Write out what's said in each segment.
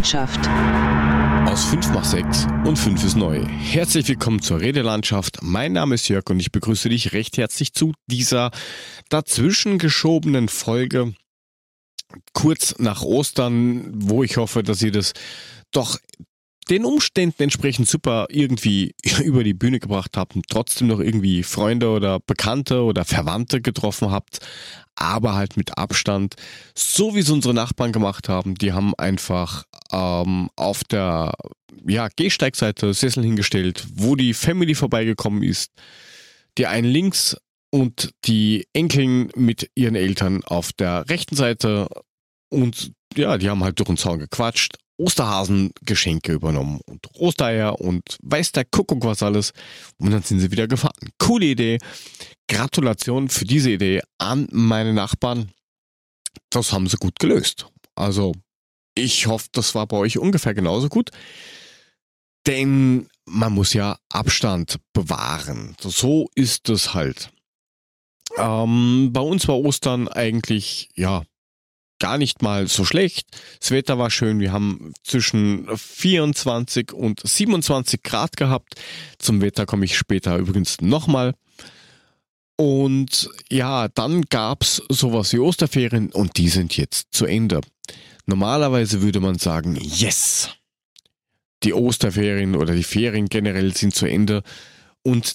Landschaft. Aus 5 macht 6 und 5 ist neu. Herzlich willkommen zur Redelandschaft. Mein Name ist Jörg und ich begrüße dich recht herzlich zu dieser dazwischen geschobenen Folge kurz nach Ostern, wo ich hoffe, dass ihr das doch den Umständen entsprechend super irgendwie über die Bühne gebracht habt und trotzdem noch irgendwie Freunde oder Bekannte oder Verwandte getroffen habt, aber halt mit Abstand, so wie es unsere Nachbarn gemacht haben. Die haben einfach ähm, auf der ja, Gehsteigseite Sessel hingestellt, wo die Family vorbeigekommen ist. Die einen links und die Enkeln mit ihren Eltern auf der rechten Seite und ja, die haben halt durch den Zaun gequatscht Osterhasen-Geschenke übernommen und Ostereier und weiß der Kuckuck was alles. Und dann sind sie wieder gefahren. Coole Idee. Gratulation für diese Idee an meine Nachbarn. Das haben sie gut gelöst. Also, ich hoffe, das war bei euch ungefähr genauso gut. Denn man muss ja Abstand bewahren. So ist es halt. Ähm, bei uns war Ostern eigentlich, ja, gar nicht mal so schlecht. Das Wetter war schön. Wir haben zwischen 24 und 27 Grad gehabt. Zum Wetter komme ich später übrigens nochmal. Und ja, dann gab's sowas wie Osterferien und die sind jetzt zu Ende. Normalerweise würde man sagen, yes, die Osterferien oder die Ferien generell sind zu Ende und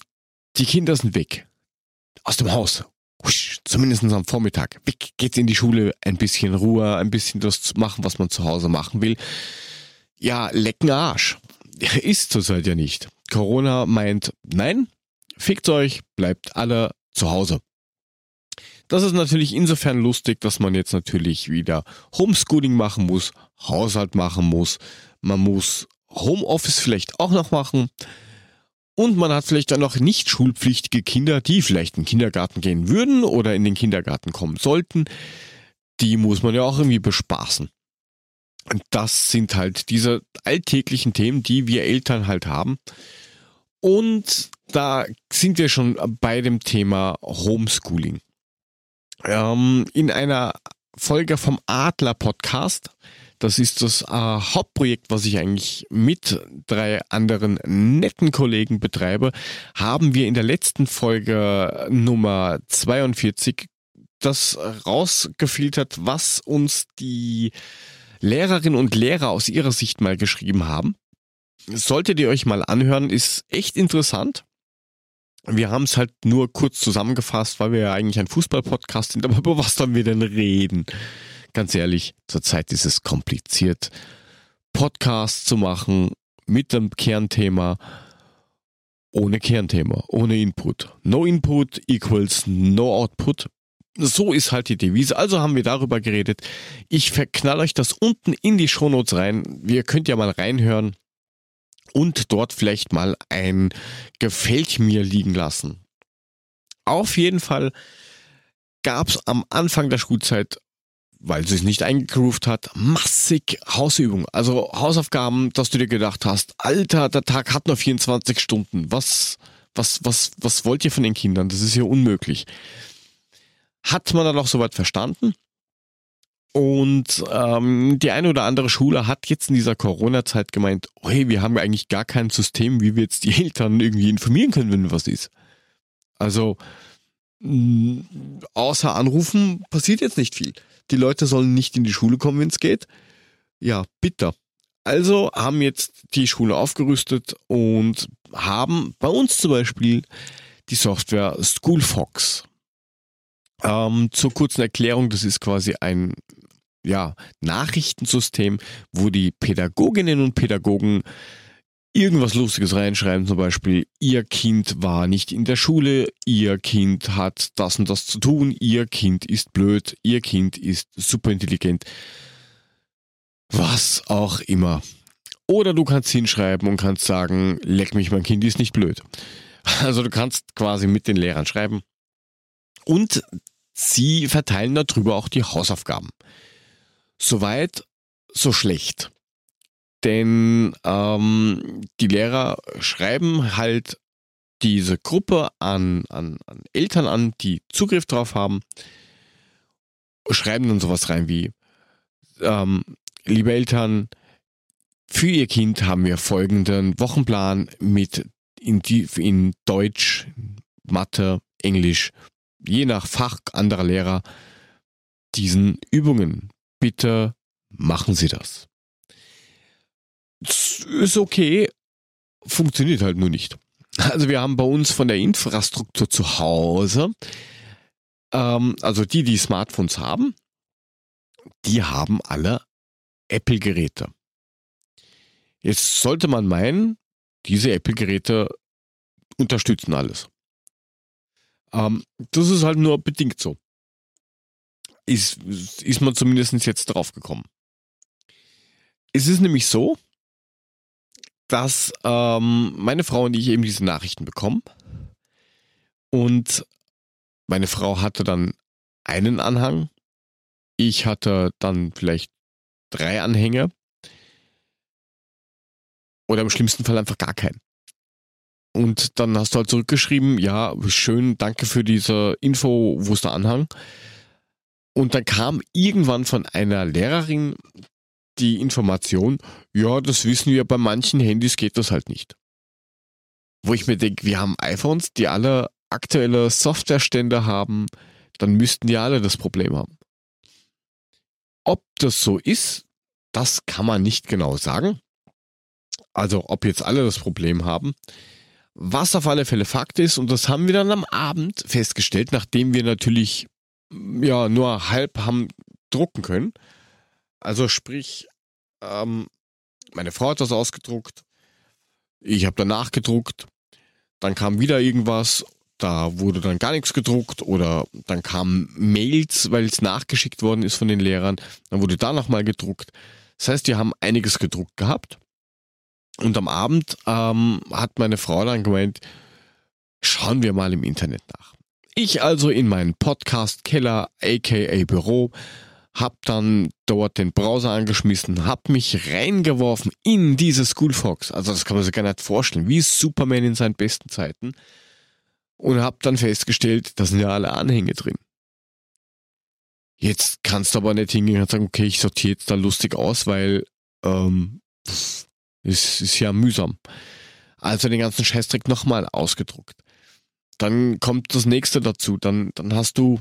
die Kinder sind weg. Aus dem Haus husch, zumindest am Vormittag, weg geht's in die Schule, ein bisschen Ruhe, ein bisschen das zu machen, was man zu Hause machen will. Ja, lecken Arsch. Ist zurzeit ja nicht. Corona meint, nein, fickt euch, bleibt alle zu Hause. Das ist natürlich insofern lustig, dass man jetzt natürlich wieder Homeschooling machen muss, Haushalt machen muss, man muss Homeoffice vielleicht auch noch machen. Und man hat vielleicht dann noch nicht schulpflichtige Kinder, die vielleicht in den Kindergarten gehen würden oder in den Kindergarten kommen sollten. Die muss man ja auch irgendwie bespaßen. Und das sind halt diese alltäglichen Themen, die wir Eltern halt haben. Und da sind wir schon bei dem Thema Homeschooling. Ähm, in einer Folge vom Adler Podcast das ist das äh, Hauptprojekt, was ich eigentlich mit drei anderen netten Kollegen betreibe. Haben wir in der letzten Folge Nummer 42 das rausgefiltert, was uns die Lehrerinnen und Lehrer aus ihrer Sicht mal geschrieben haben. Solltet ihr euch mal anhören, ist echt interessant. Wir haben es halt nur kurz zusammengefasst, weil wir ja eigentlich ein Fußball-Podcast sind, aber über was sollen wir denn reden? Ganz ehrlich, zurzeit ist es kompliziert, Podcasts zu machen mit dem Kernthema ohne Kernthema, ohne Input. No Input equals no Output. So ist halt die Devise. Also haben wir darüber geredet. Ich verknall euch das unten in die Shownotes rein. Ihr könnt ja mal reinhören und dort vielleicht mal ein Gefällt mir liegen lassen. Auf jeden Fall gab es am Anfang der Schulzeit weil sie es nicht eingegroovt hat, massig Hausübungen. Also Hausaufgaben, dass du dir gedacht hast, Alter, der Tag hat nur 24 Stunden. Was, was, was, was wollt ihr von den Kindern? Das ist ja unmöglich. Hat man dann auch soweit verstanden? Und ähm, die eine oder andere Schule hat jetzt in dieser Corona-Zeit gemeint, hey, wir haben ja eigentlich gar kein System, wie wir jetzt die Eltern irgendwie informieren können, wenn was ist. Also außer anrufen passiert jetzt nicht viel die Leute sollen nicht in die Schule kommen, wenn es geht. Ja, bitter. Also haben jetzt die Schule aufgerüstet und haben bei uns zum Beispiel die Software SchoolFox. Ähm, zur kurzen Erklärung, das ist quasi ein ja, Nachrichtensystem, wo die Pädagoginnen und Pädagogen irgendwas Lustiges reinschreiben, zum Beispiel, ihr Kind war nicht in der Schule, ihr Kind hat das und das zu tun, ihr Kind ist blöd, ihr Kind ist super intelligent. Was auch immer. Oder du kannst hinschreiben und kannst sagen, leck mich, mein Kind ist nicht blöd. Also du kannst quasi mit den Lehrern schreiben. Und sie verteilen darüber auch die Hausaufgaben. Soweit, so schlecht. Denn ähm, die Lehrer schreiben halt diese Gruppe an, an, an Eltern an, die Zugriff drauf haben, schreiben dann sowas rein wie, ähm, liebe Eltern, für Ihr Kind haben wir folgenden Wochenplan mit in, in Deutsch, Mathe, Englisch, je nach Fach anderer Lehrer, diesen Übungen. Bitte machen Sie das. Ist okay, funktioniert halt nur nicht. Also wir haben bei uns von der Infrastruktur zu Hause, ähm, also die, die Smartphones haben, die haben alle Apple-Geräte. Jetzt sollte man meinen, diese Apple-Geräte unterstützen alles. Ähm, das ist halt nur bedingt so. Ist, ist man zumindest jetzt drauf gekommen. Es ist nämlich so, dass ähm, meine Frau und ich eben diese Nachrichten bekommen. Und meine Frau hatte dann einen Anhang. Ich hatte dann vielleicht drei Anhänge. Oder im schlimmsten Fall einfach gar keinen. Und dann hast du halt zurückgeschrieben, ja, schön, danke für diese Info, wo ist der Anhang? Und dann kam irgendwann von einer Lehrerin die Information, ja, das wissen wir, bei manchen Handys geht das halt nicht. Wo ich mir denke, wir haben iPhones, die alle aktuelle Softwarestände haben, dann müssten die alle das Problem haben. Ob das so ist, das kann man nicht genau sagen. Also ob jetzt alle das Problem haben. Was auf alle Fälle Fakt ist, und das haben wir dann am Abend festgestellt, nachdem wir natürlich ja nur halb haben drucken können, also sprich, ähm, meine Frau hat das ausgedruckt, ich habe danach gedruckt, dann kam wieder irgendwas, da wurde dann gar nichts gedruckt oder dann kamen Mails, weil es nachgeschickt worden ist von den Lehrern, dann wurde da nochmal gedruckt. Das heißt, die haben einiges gedruckt gehabt. Und am Abend ähm, hat meine Frau dann gemeint, schauen wir mal im Internet nach. Ich also in meinen Podcast-Keller, aka Büro, hab dann dort den Browser angeschmissen, hab mich reingeworfen in diese Schoolfox. Also das kann man sich gar nicht vorstellen, wie Superman in seinen besten Zeiten. Und hab dann festgestellt, da sind ja alle Anhänge drin. Jetzt kannst du aber nicht hingehen und sagen, okay, ich sortiere jetzt da lustig aus, weil ähm, es ist ja mühsam. Also den ganzen Scheißdreck nochmal ausgedruckt. Dann kommt das nächste dazu. Dann, dann hast du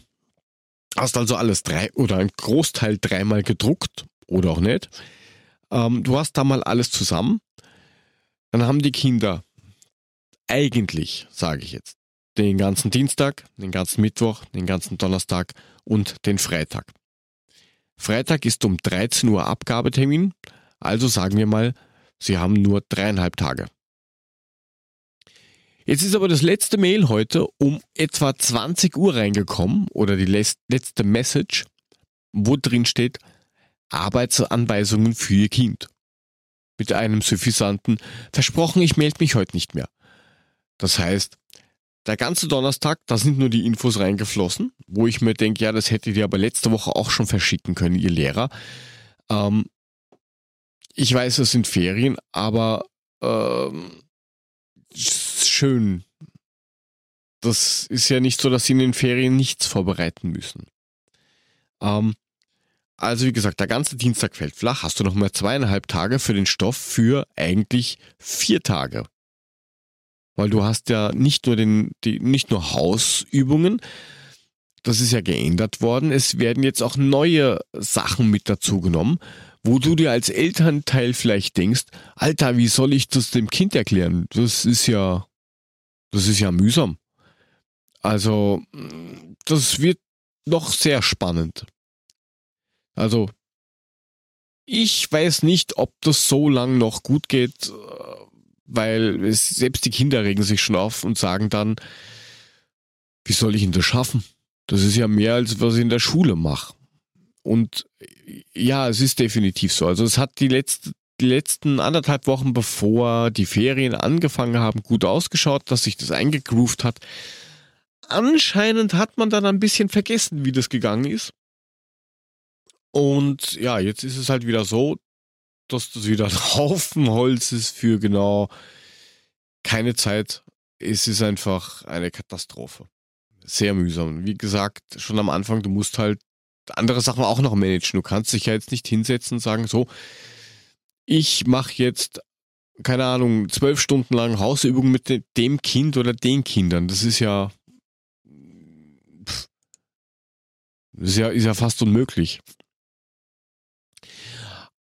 Hast also alles drei oder ein Großteil dreimal gedruckt oder auch nicht. Ähm, du hast da mal alles zusammen. Dann haben die Kinder eigentlich, sage ich jetzt, den ganzen Dienstag, den ganzen Mittwoch, den ganzen Donnerstag und den Freitag. Freitag ist um 13 Uhr Abgabetermin, also sagen wir mal, sie haben nur dreieinhalb Tage. Jetzt ist aber das letzte Mail heute um etwa 20 Uhr reingekommen oder die letzte Message, wo drin steht Arbeitsanweisungen für Ihr Kind. Mit einem suffisanten Versprochen, ich melde mich heute nicht mehr. Das heißt, der ganze Donnerstag, da sind nur die Infos reingeflossen, wo ich mir denke, ja, das hättet ihr aber letzte Woche auch schon verschicken können, ihr Lehrer. Ähm, ich weiß, es sind Ferien, aber ähm, schön. Das ist ja nicht so, dass sie in den Ferien nichts vorbereiten müssen. Ähm, also wie gesagt, der ganze Dienstag fällt flach. Hast du noch mal zweieinhalb Tage für den Stoff für eigentlich vier Tage. Weil du hast ja nicht nur den, die, nicht nur Hausübungen, das ist ja geändert worden. Es werden jetzt auch neue Sachen mit dazu genommen, wo du dir als Elternteil vielleicht denkst, Alter, wie soll ich das dem Kind erklären? Das ist ja, das ist ja mühsam. Also, das wird noch sehr spannend. Also, ich weiß nicht, ob das so lang noch gut geht, weil es, selbst die Kinder regen sich schon auf und sagen dann, wie soll ich denn das schaffen? Das ist ja mehr, als was ich in der Schule mache. Und ja, es ist definitiv so. Also es hat die, letzte, die letzten anderthalb Wochen, bevor die Ferien angefangen haben, gut ausgeschaut, dass sich das eingegroovt hat. Anscheinend hat man dann ein bisschen vergessen, wie das gegangen ist. Und ja, jetzt ist es halt wieder so, dass das wieder ein Haufen Holz ist für genau keine Zeit. Es ist einfach eine Katastrophe. Sehr mühsam. Wie gesagt, schon am Anfang, du musst halt andere Sachen auch noch managen. Du kannst dich ja jetzt nicht hinsetzen und sagen, so, ich mache jetzt, keine Ahnung, zwölf Stunden lang Hausübungen mit dem Kind oder den Kindern. Das ist ja, das ist ja, ist ja fast unmöglich.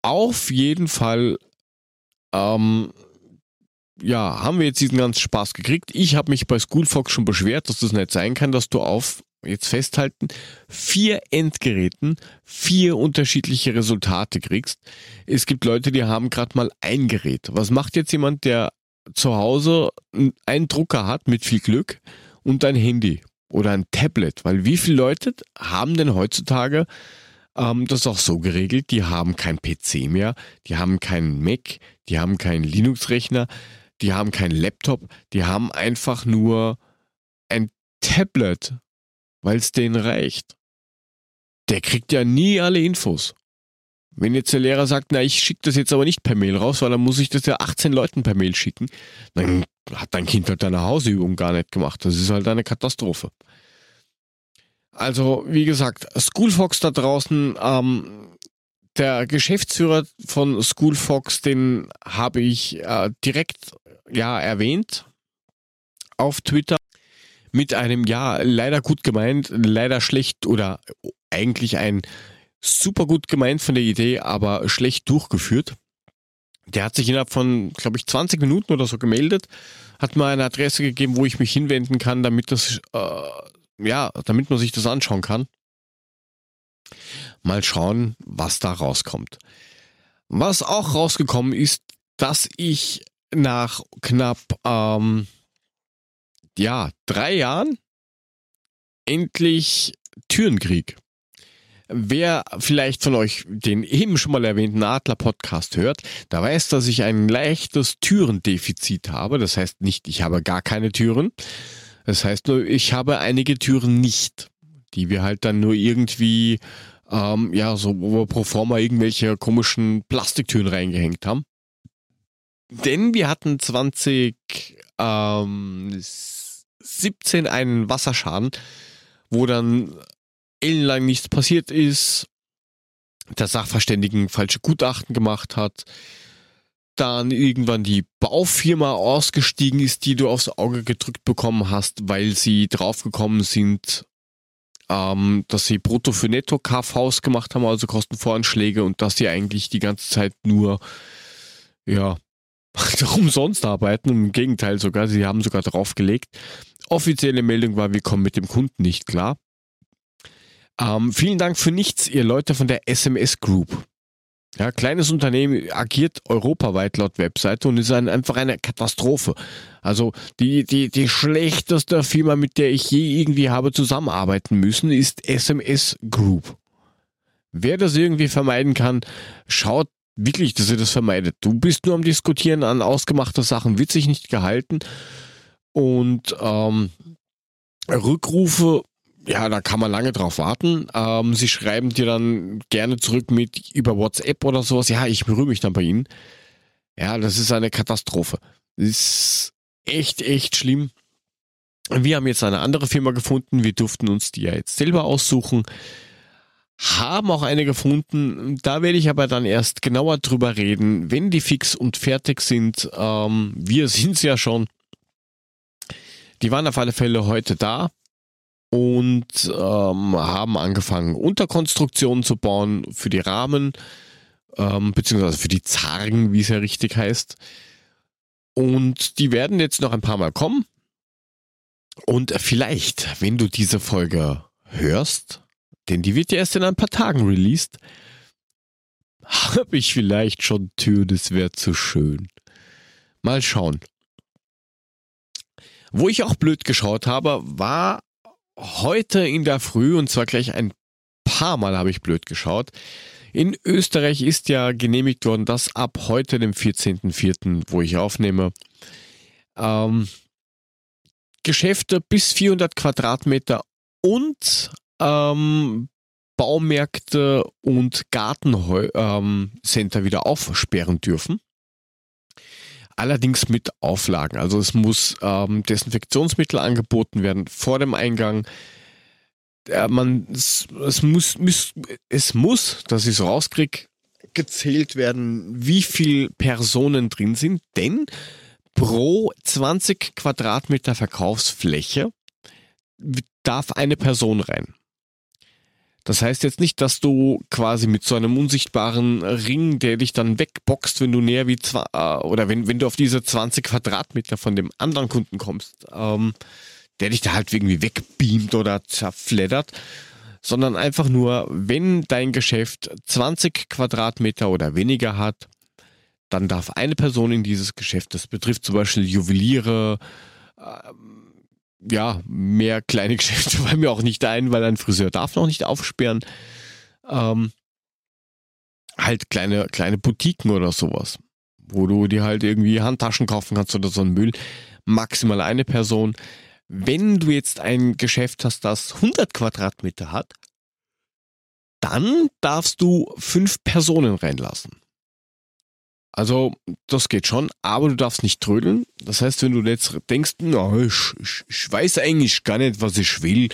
Auf jeden Fall ähm, ja, haben wir jetzt diesen ganzen Spaß gekriegt. Ich habe mich bei Schoolfox schon beschwert, dass das nicht sein kann, dass du auf, jetzt festhalten, vier Endgeräten vier unterschiedliche Resultate kriegst. Es gibt Leute, die haben gerade mal ein Gerät. Was macht jetzt jemand, der zu Hause einen Drucker hat mit viel Glück und ein Handy oder ein Tablet? Weil wie viele Leute haben denn heutzutage ähm, das auch so geregelt, die haben kein PC mehr, die haben keinen Mac, die haben keinen Linux-Rechner, die haben keinen Laptop, die haben einfach nur ein Tablet, weil es denen reicht. Der kriegt ja nie alle Infos. Wenn jetzt der Lehrer sagt, na, ich schicke das jetzt aber nicht per Mail raus, weil dann muss ich das ja 18 Leuten per Mail schicken, dann hat dein Kind halt deine Hausübung gar nicht gemacht. Das ist halt eine Katastrophe. Also, wie gesagt, Schoolfox da draußen, ähm, der Geschäftsführer von Schoolfox, den habe ich äh, direkt ja erwähnt auf Twitter mit einem ja leider gut gemeint, leider schlecht oder eigentlich ein super gut gemeint von der Idee, aber schlecht durchgeführt. Der hat sich innerhalb von, glaube ich, 20 Minuten oder so gemeldet, hat mir eine Adresse gegeben, wo ich mich hinwenden kann, damit das, äh, ja, damit man sich das anschauen kann. Mal schauen, was da rauskommt. Was auch rausgekommen ist, dass ich nach knapp ähm, ja drei Jahren endlich Türenkrieg. Wer vielleicht von euch den eben schon mal erwähnten Adler-Podcast hört, da weiß, dass ich ein leichtes Türendefizit habe. Das heißt nicht, ich habe gar keine Türen. Das heißt nur, ich habe einige Türen nicht, die wir halt dann nur irgendwie, ähm, ja, so wo wir pro forma irgendwelche komischen Plastiktüren reingehängt haben. Denn wir hatten 2017 ähm, einen Wasserschaden, wo dann ellenlang nichts passiert ist, der Sachverständigen falsche Gutachten gemacht hat, dann irgendwann die Baufirma ausgestiegen ist, die du aufs Auge gedrückt bekommen hast, weil sie draufgekommen sind, ähm, dass sie Brutto für Netto KVs gemacht haben, also Kostenvoranschläge und dass sie eigentlich die ganze Zeit nur ja umsonst arbeiten. Im Gegenteil sogar, sie haben sogar draufgelegt. Offizielle Meldung war, wir kommen mit dem Kunden nicht klar. Ähm, vielen Dank für nichts, ihr Leute von der SMS Group. Ja, kleines Unternehmen agiert europaweit laut Webseite und ist ein, einfach eine Katastrophe. Also die, die, die schlechteste Firma, mit der ich je irgendwie habe zusammenarbeiten müssen, ist SMS Group. Wer das irgendwie vermeiden kann, schaut wirklich, dass ihr das vermeidet. Du bist nur am Diskutieren an ausgemachte Sachen, wird sich nicht gehalten. Und ähm, Rückrufe, ja, da kann man lange drauf warten. Ähm, sie schreiben dir dann gerne zurück mit über WhatsApp oder sowas. Ja, ich berühre mich dann bei Ihnen. Ja, das ist eine Katastrophe. Das ist echt, echt schlimm. Wir haben jetzt eine andere Firma gefunden. Wir durften uns die ja jetzt selber aussuchen haben auch eine gefunden. Da werde ich aber dann erst genauer drüber reden, wenn die fix und fertig sind. Ähm, wir sind es ja schon. Die waren auf alle Fälle heute da und ähm, haben angefangen, Unterkonstruktionen zu bauen für die Rahmen, ähm, beziehungsweise für die Zargen, wie es ja richtig heißt. Und die werden jetzt noch ein paar Mal kommen. Und vielleicht, wenn du diese Folge hörst, denn die wird ja erst in ein paar Tagen released. Habe ich vielleicht schon Tür, das wäre zu schön. Mal schauen. Wo ich auch blöd geschaut habe, war heute in der Früh, und zwar gleich ein paar Mal habe ich blöd geschaut. In Österreich ist ja genehmigt worden, dass ab heute, dem 14.04., wo ich aufnehme, ähm, Geschäfte bis 400 Quadratmeter und ähm, Baumärkte und Gartencenter ähm, wieder aufsperren dürfen. Allerdings mit Auflagen. Also es muss ähm, Desinfektionsmittel angeboten werden vor dem Eingang. äh, man, es, es, muss, muss, es muss, dass ich es rauskriege, gezählt werden, wie viele Personen drin sind, denn pro 20 Quadratmeter Verkaufsfläche darf eine Person rein. Das heißt jetzt nicht, dass du quasi mit so einem unsichtbaren Ring, der dich dann wegboxt, wenn du näher wie zwei, äh, oder wenn, wenn du auf diese 20 Quadratmeter von dem anderen Kunden kommst, ähm, der dich da halt irgendwie wegbeamt oder zerfleddert, sondern einfach nur, wenn dein Geschäft 20 Quadratmeter oder weniger hat, dann darf eine Person in dieses Geschäft, das betrifft zum Beispiel Juweliere, ähm, ja, mehr kleine Geschäfte fallen mir auch nicht ein, weil ein Friseur darf noch nicht aufsperren. Ähm, halt kleine, kleine Boutiquen oder sowas, wo du dir halt irgendwie Handtaschen kaufen kannst oder so ein Müll. Maximal eine Person. Wenn du jetzt ein Geschäft hast, das 100 Quadratmeter hat, dann darfst du fünf Personen reinlassen. Also, das geht schon, aber du darfst nicht trödeln. Das heißt, wenn du jetzt denkst, na, ich, ich, ich weiß eigentlich gar nicht, was ich will,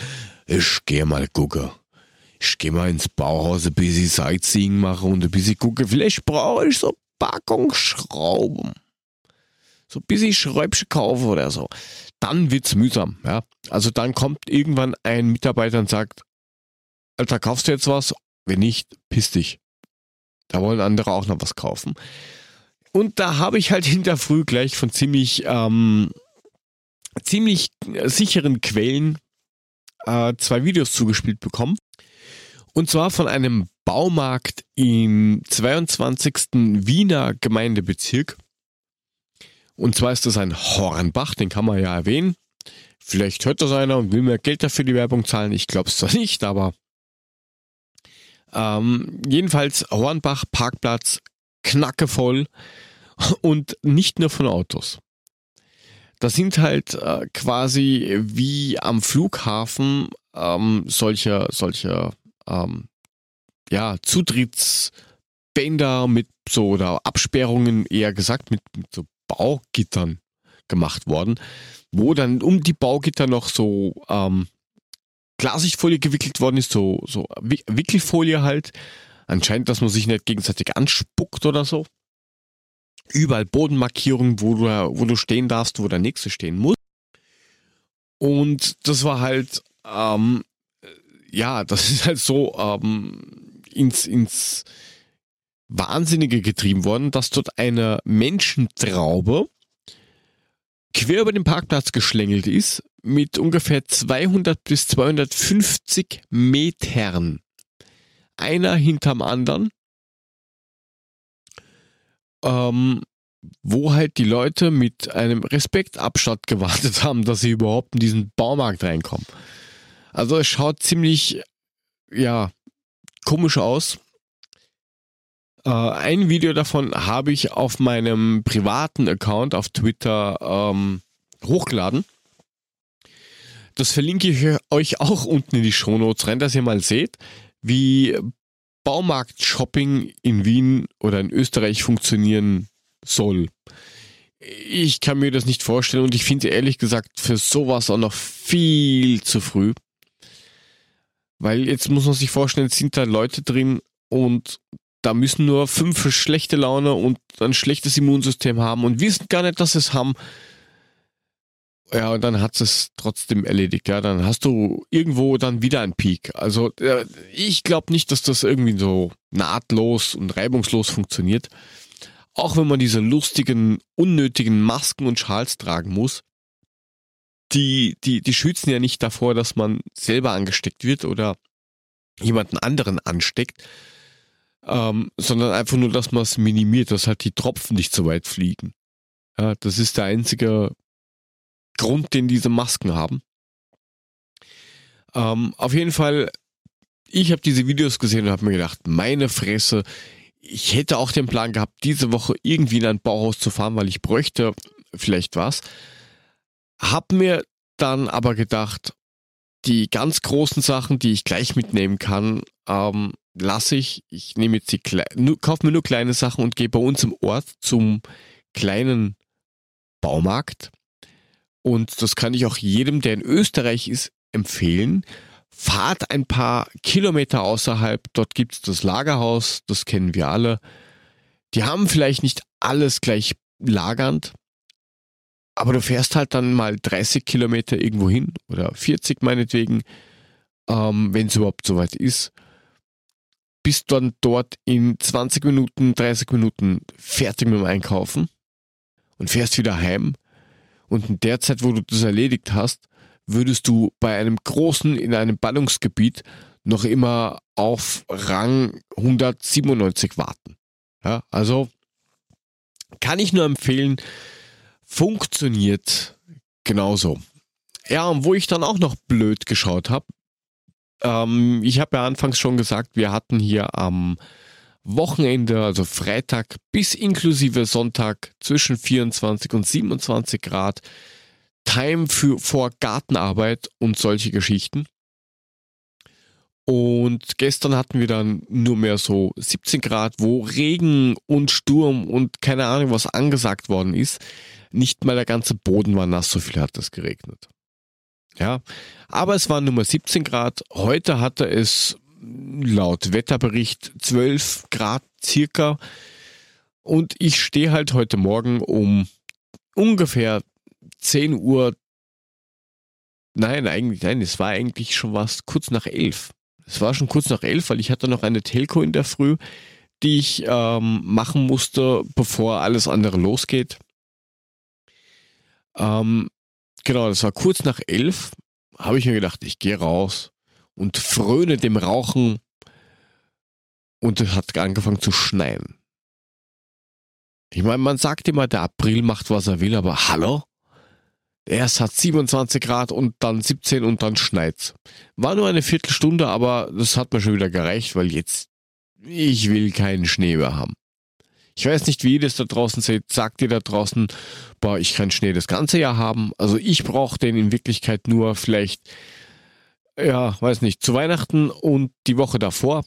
ich geh mal gucken. Ich geh mal ins Bauhaus ein bisschen Sightseeing machen und ein bisschen gucken. Vielleicht brauche ich so Packung Schrauben. So ein bisschen Schräubchen kaufen oder so. Dann wird's mühsam, ja. Also dann kommt irgendwann ein Mitarbeiter und sagt, Alter, kaufst du jetzt was? Wenn nicht, piss dich. Da wollen andere auch noch was kaufen. Und da habe ich halt in der Früh gleich von ziemlich, ähm, ziemlich sicheren Quellen äh, zwei Videos zugespielt bekommen. Und zwar von einem Baumarkt im 22. Wiener Gemeindebezirk. Und zwar ist das ein Hornbach, den kann man ja erwähnen. Vielleicht hört das einer und will mehr Geld dafür die Werbung zahlen. Ich glaube es zwar nicht, aber ähm, jedenfalls Hornbach Parkplatz knackevoll und nicht nur von Autos. Das sind halt äh, quasi wie am Flughafen ähm, solcher, solcher ähm, ja, Zutrittsbänder mit so oder Absperrungen eher gesagt mit, mit so Baugittern gemacht worden, wo dann um die Baugitter noch so ähm, Klarsichtfolie gewickelt worden ist, so, so Wickelfolie halt, Anscheinend, dass man sich nicht gegenseitig anspuckt oder so. Überall Bodenmarkierungen, wo du, wo du stehen darfst, wo der nächste stehen muss. Und das war halt, ähm, ja, das ist halt so ähm, ins, ins Wahnsinnige getrieben worden, dass dort eine Menschentraube quer über den Parkplatz geschlängelt ist mit ungefähr 200 bis 250 Metern einer hinterm anderen, ähm, wo halt die Leute mit einem Respektabstand gewartet haben, dass sie überhaupt in diesen Baumarkt reinkommen. Also es schaut ziemlich, ja, komisch aus. Äh, ein Video davon habe ich auf meinem privaten Account auf Twitter ähm, hochgeladen. Das verlinke ich euch auch unten in die Shownotes rein, dass ihr mal seht wie Baumarkt-Shopping in Wien oder in Österreich funktionieren soll. Ich kann mir das nicht vorstellen und ich finde ehrlich gesagt für sowas auch noch viel zu früh. Weil jetzt muss man sich vorstellen, sind da Leute drin und da müssen nur fünf schlechte Laune und ein schlechtes Immunsystem haben und wissen gar nicht, dass sie es haben. Ja, und dann hat es trotzdem erledigt. Ja, dann hast du irgendwo dann wieder einen Peak. Also ich glaube nicht, dass das irgendwie so nahtlos und reibungslos funktioniert. Auch wenn man diese lustigen, unnötigen Masken und Schals tragen muss, die, die, die schützen ja nicht davor, dass man selber angesteckt wird oder jemanden anderen ansteckt, ähm, sondern einfach nur, dass man es minimiert, dass halt die Tropfen nicht so weit fliegen. Ja, das ist der einzige Grund, den diese Masken haben. Ähm, auf jeden Fall, ich habe diese Videos gesehen und habe mir gedacht, meine Fresse, ich hätte auch den Plan gehabt, diese Woche irgendwie in ein Bauhaus zu fahren, weil ich bräuchte vielleicht was. Hab mir dann aber gedacht, die ganz großen Sachen, die ich gleich mitnehmen kann, ähm, lasse ich. Ich nehme jetzt die kaufe mir nur kleine Sachen und gehe bei uns im Ort zum kleinen Baumarkt und das kann ich auch jedem, der in Österreich ist, empfehlen. fahrt ein paar Kilometer außerhalb, dort gibt es das Lagerhaus, das kennen wir alle. Die haben vielleicht nicht alles gleich lagernd, aber du fährst halt dann mal 30 Kilometer irgendwo hin oder 40 meinetwegen, ähm, wenn es überhaupt soweit ist. Bist dann dort in 20 Minuten, 30 Minuten fertig mit dem Einkaufen und fährst wieder heim. Und in der Zeit, wo du das erledigt hast, würdest du bei einem großen in einem Ballungsgebiet noch immer auf Rang 197 warten. Ja, also kann ich nur empfehlen, funktioniert genauso. Ja, und wo ich dann auch noch blöd geschaut habe, ähm, ich habe ja anfangs schon gesagt, wir hatten hier am Wochenende, also Freitag bis inklusive Sonntag zwischen 24 und 27 Grad Time für, vor Gartenarbeit und solche Geschichten. Und gestern hatten wir dann nur mehr so 17 Grad, wo Regen und Sturm und keine Ahnung was angesagt worden ist. Nicht mal der ganze Boden war nass, so viel hat es geregnet. Ja, aber es waren nur mal 17 Grad. Heute hatte es laut Wetterbericht 12 Grad circa. Und ich stehe halt heute Morgen um ungefähr 10 Uhr. Nein, eigentlich, nein, es war eigentlich schon was kurz nach 11. Es war schon kurz nach 11, weil ich hatte noch eine Telco in der Früh, die ich ähm, machen musste, bevor alles andere losgeht. Ähm, genau, das war kurz nach 11. Habe ich mir gedacht, ich gehe raus und fröne dem Rauchen und es hat angefangen zu schneien. Ich meine, man sagt immer, der April macht, was er will, aber hallo? Erst hat 27 Grad und dann 17 und dann schneit's. War nur eine Viertelstunde, aber das hat mir schon wieder gereicht, weil jetzt, ich will keinen Schnee mehr haben. Ich weiß nicht, wie ihr das da draußen seht. Sagt ihr da draußen, boah, ich kann Schnee das ganze Jahr haben. Also ich brauche den in Wirklichkeit nur vielleicht, ja, weiß nicht, zu Weihnachten und die Woche davor.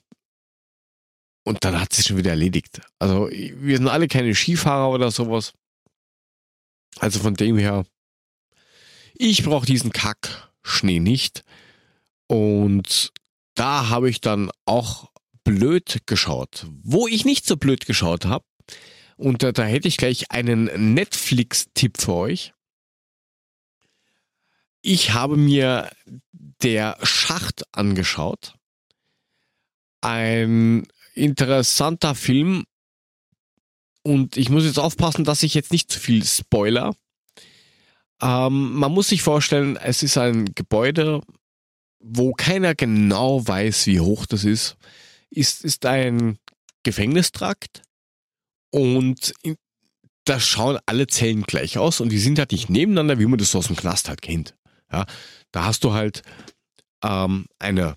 Und dann hat sich schon wieder erledigt. Also wir sind alle keine Skifahrer oder sowas. Also von dem her, ich brauche diesen Kack-Schnee nicht. Und da habe ich dann auch blöd geschaut. Wo ich nicht so blöd geschaut habe, und da, da hätte ich gleich einen Netflix-Tipp für euch. Ich habe mir der Schacht angeschaut. Ein interessanter Film. Und ich muss jetzt aufpassen, dass ich jetzt nicht zu viel spoiler. Ähm, man muss sich vorstellen, es ist ein Gebäude, wo keiner genau weiß, wie hoch das ist. Ist, ist ein Gefängnistrakt und da schauen alle Zellen gleich aus und die sind halt nicht nebeneinander, wie man das so aus dem Knast halt kennt. Ja, da hast du halt ähm, eine,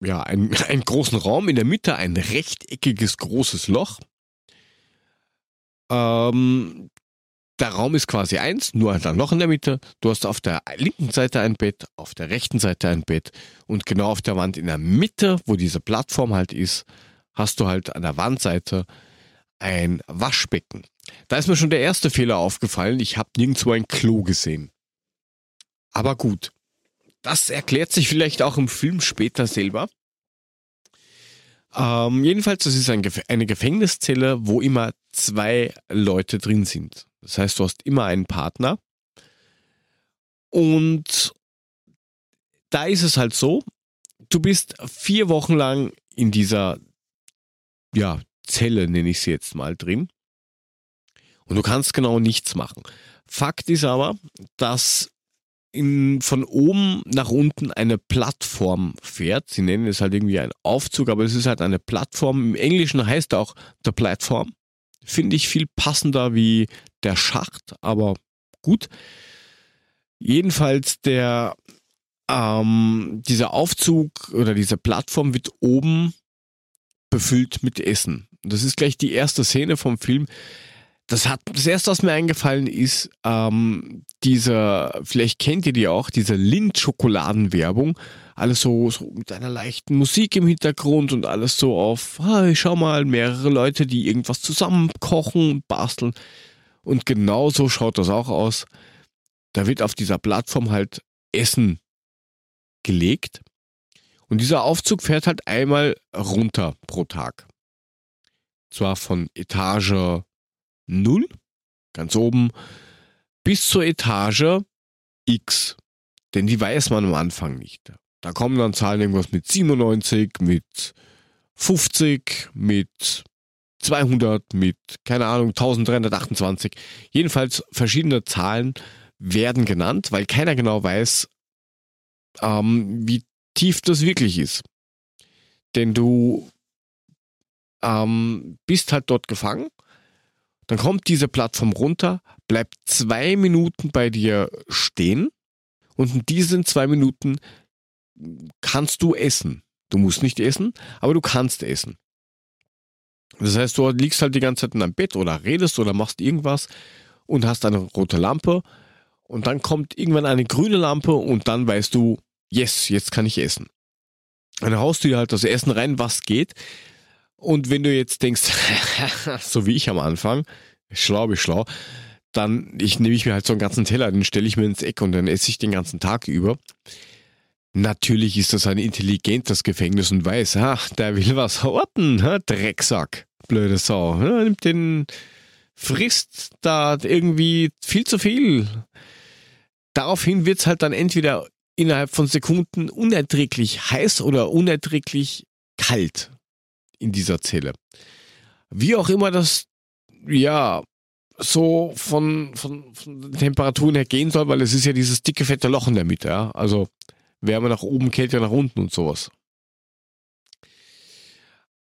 ja, einen, einen großen Raum, in der Mitte ein rechteckiges großes Loch. Ähm, der Raum ist quasi eins, nur ein Loch in der Mitte. Du hast auf der linken Seite ein Bett, auf der rechten Seite ein Bett und genau auf der Wand in der Mitte, wo diese Plattform halt ist, hast du halt an der Wandseite ein Waschbecken. Da ist mir schon der erste Fehler aufgefallen. Ich habe nirgendwo ein Klo gesehen. Aber gut, das erklärt sich vielleicht auch im Film später selber. Ähm, jedenfalls, das ist ein Gef eine Gefängniszelle, wo immer zwei Leute drin sind. Das heißt, du hast immer einen Partner. Und da ist es halt so, du bist vier Wochen lang in dieser ja, Zelle, nenne ich sie jetzt mal, drin. Und du kannst genau nichts machen. Fakt ist aber, dass in, von oben nach unten eine Plattform fährt. Sie nennen es halt irgendwie einen Aufzug, aber es ist halt eine Plattform. Im Englischen heißt auch der Plattform. Finde ich viel passender wie der Schacht, aber gut. Jedenfalls der ähm, dieser Aufzug oder diese Plattform wird oben befüllt mit Essen. Das ist gleich die erste Szene vom Film. Das hat das erste, was mir eingefallen ist, ähm, dieser, vielleicht kennt ihr die auch, diese Lind-Schokoladenwerbung. Alles so, so mit einer leichten Musik im Hintergrund und alles so auf, hey, schau mal, mehrere Leute, die irgendwas zusammen kochen und basteln. Und genau so schaut das auch aus. Da wird auf dieser Plattform halt Essen gelegt. Und dieser Aufzug fährt halt einmal runter pro Tag. Zwar von Etage 0, ganz oben, bis zur Etage X. Denn die weiß man am Anfang nicht. Da kommen dann Zahlen irgendwas mit 97, mit 50, mit 200, mit, keine Ahnung, 1328. Jedenfalls verschiedene Zahlen werden genannt, weil keiner genau weiß, ähm, wie tief das wirklich ist. Denn du ähm, bist halt dort gefangen, dann kommt diese Plattform runter, bleibt zwei Minuten bei dir stehen und in diesen zwei Minuten kannst du essen. Du musst nicht essen, aber du kannst essen. Das heißt, du liegst halt die ganze Zeit in deinem Bett oder redest oder machst irgendwas und hast eine rote Lampe und dann kommt irgendwann eine grüne Lampe und dann weißt du, yes, jetzt kann ich essen. Dann haust du dir halt das Essen rein, was geht. Und wenn du jetzt denkst, so wie ich am Anfang, schlau wie schlau, dann ich nehme ich mir halt so einen ganzen Teller, den stelle ich mir ins Eck und dann esse ich den ganzen Tag über. Natürlich ist das ein intelligentes Gefängnis und weiß, ach, der will was horten, Drecksack, blöde Sau. nimmt den, frisst da irgendwie viel zu viel. Daraufhin wird es halt dann entweder innerhalb von Sekunden unerträglich heiß oder unerträglich kalt in dieser Zelle. Wie auch immer das, ja, so von, von, von Temperaturen her gehen soll, weil es ist ja dieses dicke, fette Loch in der Mitte, ja. Also Wärme nach oben, Kälte nach unten und sowas.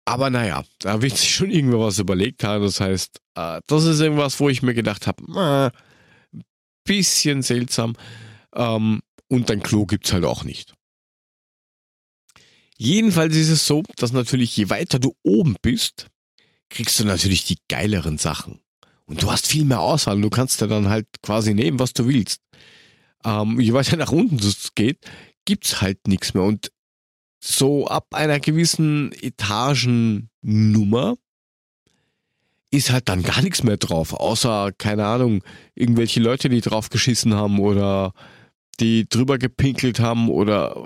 Aber naja, da wird sich schon irgendwer was überlegt haben. Das heißt, äh, das ist irgendwas, wo ich mir gedacht habe, bisschen seltsam. Ähm, und dein Klo gibt es halt auch nicht. Jedenfalls ist es so, dass natürlich je weiter du oben bist, kriegst du natürlich die geileren Sachen. Und du hast viel mehr Auswahl. Du kannst dir dann halt quasi nehmen, was du willst. Ähm, je weiter nach unten es geht, gibt's halt nichts mehr. Und so ab einer gewissen Etagennummer ist halt dann gar nichts mehr drauf, außer, keine Ahnung, irgendwelche Leute, die drauf geschissen haben oder die drüber gepinkelt haben oder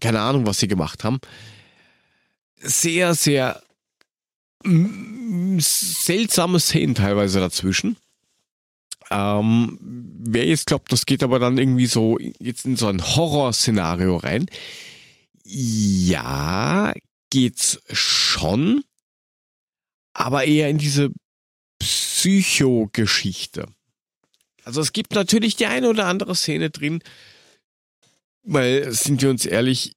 keine Ahnung, was sie gemacht haben. Sehr, sehr seltsame Szenen teilweise dazwischen. Ähm, wer jetzt glaubt, das geht aber dann irgendwie so jetzt in so ein Horrorszenario rein. Ja, geht's schon, aber eher in diese Psychogeschichte. Also es gibt natürlich die eine oder andere Szene drin, weil, sind wir uns ehrlich,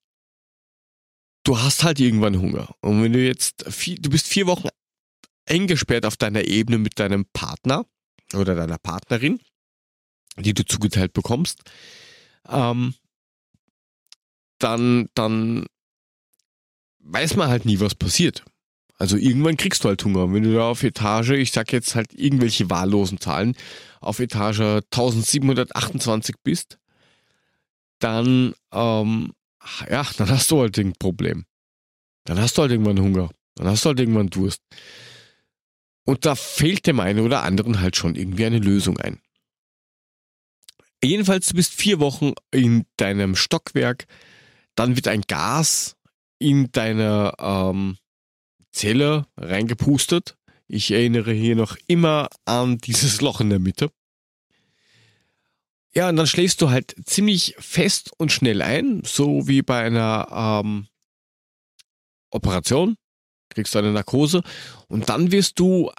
du hast halt irgendwann Hunger. Und wenn du jetzt, vier, du bist vier Wochen eingesperrt auf deiner Ebene mit deinem Partner, oder deiner Partnerin, die du zugeteilt bekommst, ähm, dann, dann weiß man halt nie, was passiert. Also irgendwann kriegst du halt Hunger. Wenn du da auf Etage, ich sag jetzt halt irgendwelche wahllosen Zahlen, auf Etage 1728 bist, dann, ähm, ja, dann hast du halt ein Problem. Dann hast du halt irgendwann Hunger. Dann hast du halt irgendwann Durst. Und da fehlt dem einen oder anderen halt schon irgendwie eine Lösung ein. Jedenfalls, du bist vier Wochen in deinem Stockwerk, dann wird ein Gas in deine ähm, Zelle reingepustet. Ich erinnere hier noch immer an dieses Loch in der Mitte. Ja, und dann schläfst du halt ziemlich fest und schnell ein, so wie bei einer ähm, Operation kriegst du eine Narkose und dann wirst du,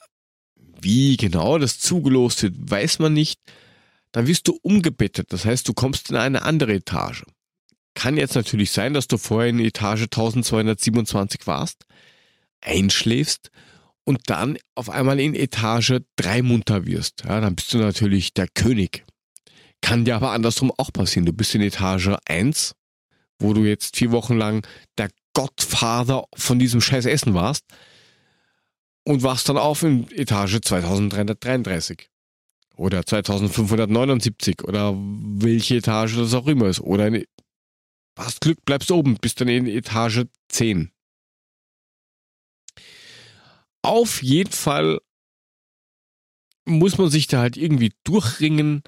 wie genau das zugelost wird, weiß man nicht, dann wirst du umgebettet. Das heißt, du kommst in eine andere Etage. Kann jetzt natürlich sein, dass du vorher in Etage 1227 warst, einschläfst und dann auf einmal in Etage 3 munter wirst. Ja, dann bist du natürlich der König. Kann dir aber andersrum auch passieren. Du bist in Etage 1, wo du jetzt vier Wochen lang der Gottvater von diesem scheiß Essen warst und wachst dann auf in Etage 2333 oder 2579 oder welche Etage das auch immer ist oder in, hast Glück, bleibst oben, bist dann in Etage 10. Auf jeden Fall muss man sich da halt irgendwie durchringen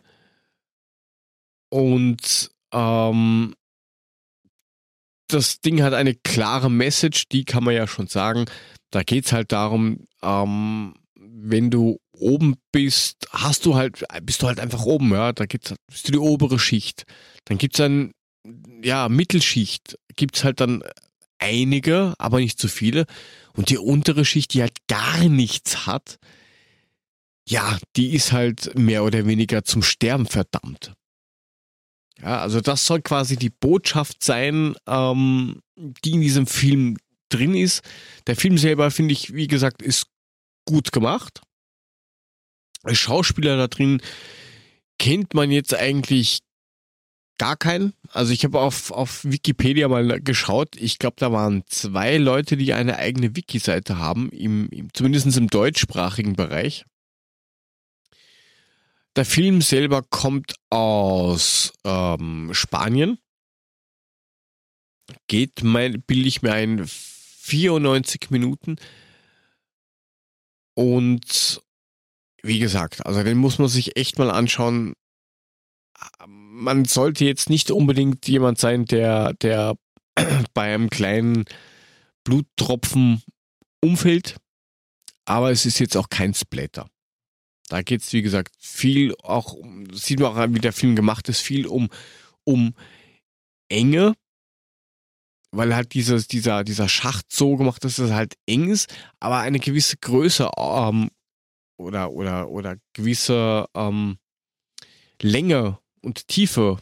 und ähm, das Ding hat eine klare Message, die kann man ja schon sagen. Da geht es halt darum, ähm, wenn du oben bist, hast du halt, bist du halt einfach oben, ja. Da gibt's, bist du die obere Schicht. Dann gibt's dann, ja, Mittelschicht. Gibt's halt dann einige, aber nicht zu viele. Und die untere Schicht, die halt gar nichts hat, ja, die ist halt mehr oder weniger zum Sterben verdammt. Ja, also das soll quasi die Botschaft sein, ähm, die in diesem Film drin ist. Der Film selber, finde ich, wie gesagt, ist gut gemacht. Als Schauspieler da drin kennt man jetzt eigentlich gar keinen. Also ich habe auf, auf Wikipedia mal geschaut. Ich glaube, da waren zwei Leute, die eine eigene Wiki-Seite haben, im, im, zumindest im deutschsprachigen Bereich. Der Film selber kommt aus ähm, Spanien. Geht, mein, bilde ich mir ein, 94 Minuten. Und wie gesagt, also den muss man sich echt mal anschauen. Man sollte jetzt nicht unbedingt jemand sein, der, der bei einem kleinen Bluttropfen umfällt, aber es ist jetzt auch kein Splatter. Da geht es, wie gesagt, viel auch, sieht man auch, wie der Film gemacht ist, viel um, um Enge, weil halt dieses, dieser, dieser Schacht so gemacht ist, dass es halt eng ist, aber eine gewisse Größe ähm, oder, oder, oder gewisse ähm, Länge und Tiefe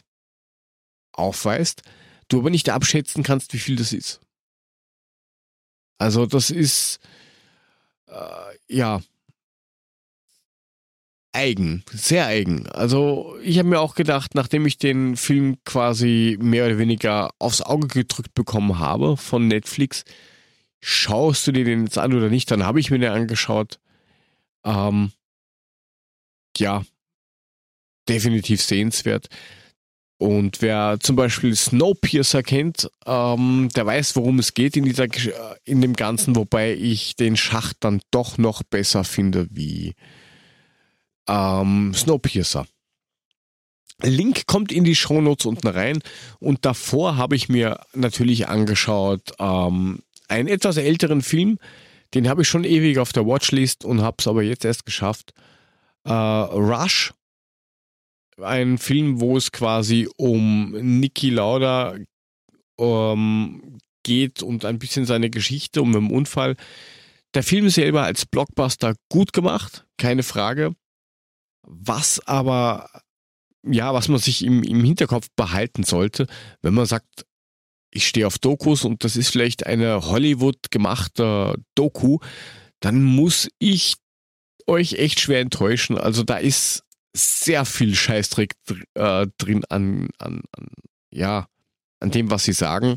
aufweist, du aber nicht abschätzen kannst, wie viel das ist. Also das ist äh, ja eigen, sehr eigen. Also ich habe mir auch gedacht, nachdem ich den Film quasi mehr oder weniger aufs Auge gedrückt bekommen habe von Netflix, schaust du dir den jetzt an oder nicht? Dann habe ich mir den angeschaut. Ähm, ja, definitiv sehenswert. Und wer zum Beispiel Snowpiercer kennt, ähm, der weiß, worum es geht in, dieser, in dem Ganzen, wobei ich den Schacht dann doch noch besser finde wie ähm, Snowpiercer. Link kommt in die Shownotes unten rein und davor habe ich mir natürlich angeschaut ähm, einen etwas älteren Film, den habe ich schon ewig auf der Watchlist und habe es aber jetzt erst geschafft. Äh, Rush, ein Film, wo es quasi um Niki Lauda ähm, geht und ein bisschen seine Geschichte um den Unfall. Der Film selber als Blockbuster gut gemacht, keine Frage. Was aber, ja, was man sich im, im Hinterkopf behalten sollte, wenn man sagt, ich stehe auf Dokus und das ist vielleicht eine Hollywood gemachte Doku, dann muss ich euch echt schwer enttäuschen. Also da ist sehr viel Scheißdreck äh, drin an, an, an, ja, an dem, was sie sagen.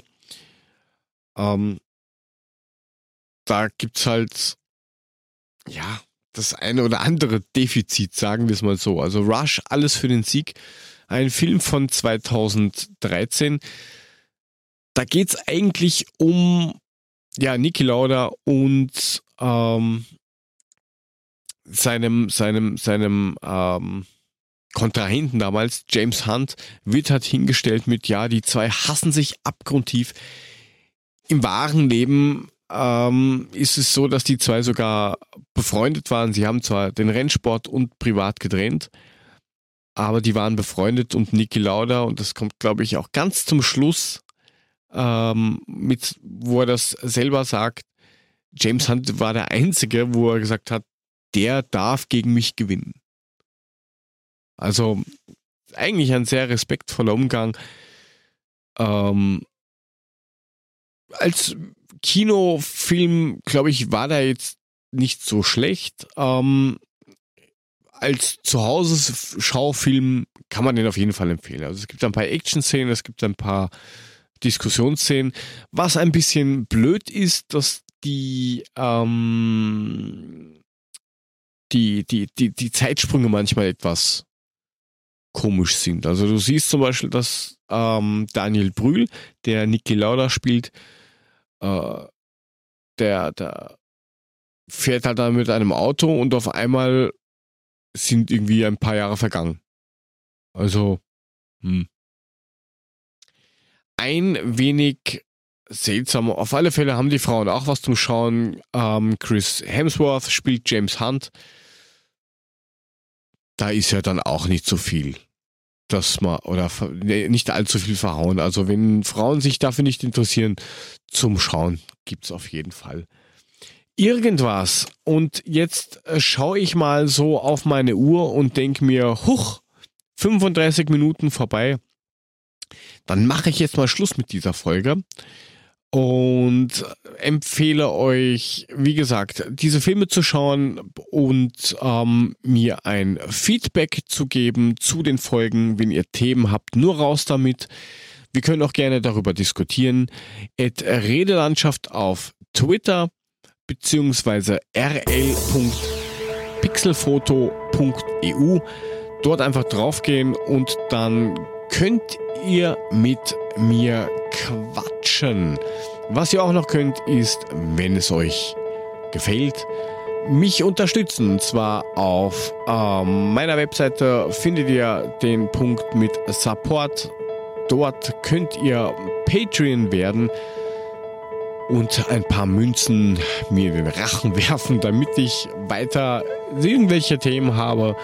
Ähm, da gibt's halt, ja, das eine oder andere Defizit, sagen wir es mal so. Also Rush, alles für den Sieg. Ein Film von 2013. Da geht es eigentlich um ja, Niki Lauda und ähm, seinem, seinem, seinem ähm, Kontrahenten damals, James Hunt, wird halt hingestellt mit, ja, die zwei hassen sich abgrundtief. Im wahren Leben ähm, ist es so, dass die zwei sogar befreundet waren. Sie haben zwar den Rennsport und privat getrennt, aber die waren befreundet und Niki Lauda, und das kommt, glaube ich, auch ganz zum Schluss, ähm, mit, wo er das selber sagt, James Hunt war der Einzige, wo er gesagt hat, der darf gegen mich gewinnen. Also eigentlich ein sehr respektvoller Umgang. Ähm, als Kinofilm, glaube ich, war da jetzt nicht so schlecht. Ähm, als Zuhause-Schaufilm kann man den auf jeden Fall empfehlen. Also es gibt ein paar Action-Szenen, es gibt ein paar Diskussionsszenen. Was ein bisschen blöd ist, dass die, ähm, die, die, die, die Zeitsprünge manchmal etwas komisch sind. Also du siehst zum Beispiel, dass ähm, Daniel Brühl, der Niki Lauda spielt, äh, der, der fährt halt dann mit einem Auto und auf einmal sind irgendwie ein paar Jahre vergangen. Also, hm. Ein wenig seltsam. Auf alle Fälle haben die Frauen auch was zum Schauen. Ähm, Chris Hemsworth spielt James Hunt. Da ist ja dann auch nicht so viel dass man, oder nicht allzu viel verhauen. Also wenn Frauen sich dafür nicht interessieren, zum Schauen gibt es auf jeden Fall irgendwas. Und jetzt äh, schaue ich mal so auf meine Uhr und denke mir, huch, 35 Minuten vorbei. Dann mache ich jetzt mal Schluss mit dieser Folge und empfehle euch, wie gesagt, diese Filme zu schauen und ähm, mir ein Feedback zu geben zu den Folgen. Wenn ihr Themen habt, nur raus damit. Wir können auch gerne darüber diskutieren. At Redelandschaft auf Twitter beziehungsweise rl.pixelfoto.eu. Dort einfach draufgehen und dann könnt ihr mit mir quatschen. Was ihr auch noch könnt, ist, wenn es euch gefällt, mich unterstützen. Und zwar auf ähm, meiner Webseite findet ihr den Punkt mit Support. Dort könnt ihr Patreon werden und ein paar Münzen mir in den Rachen werfen, damit ich weiter irgendwelche Themen habe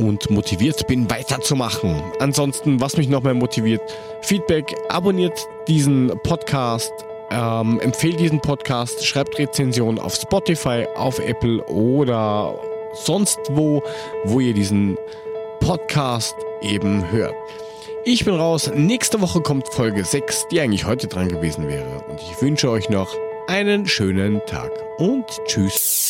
und motiviert bin, weiterzumachen. Ansonsten, was mich noch mehr motiviert, Feedback, abonniert diesen Podcast, ähm, empfehlt diesen Podcast, schreibt Rezensionen auf Spotify, auf Apple oder sonst wo, wo ihr diesen Podcast eben hört. Ich bin raus. Nächste Woche kommt Folge 6, die eigentlich heute dran gewesen wäre. Und ich wünsche euch noch einen schönen Tag und tschüss.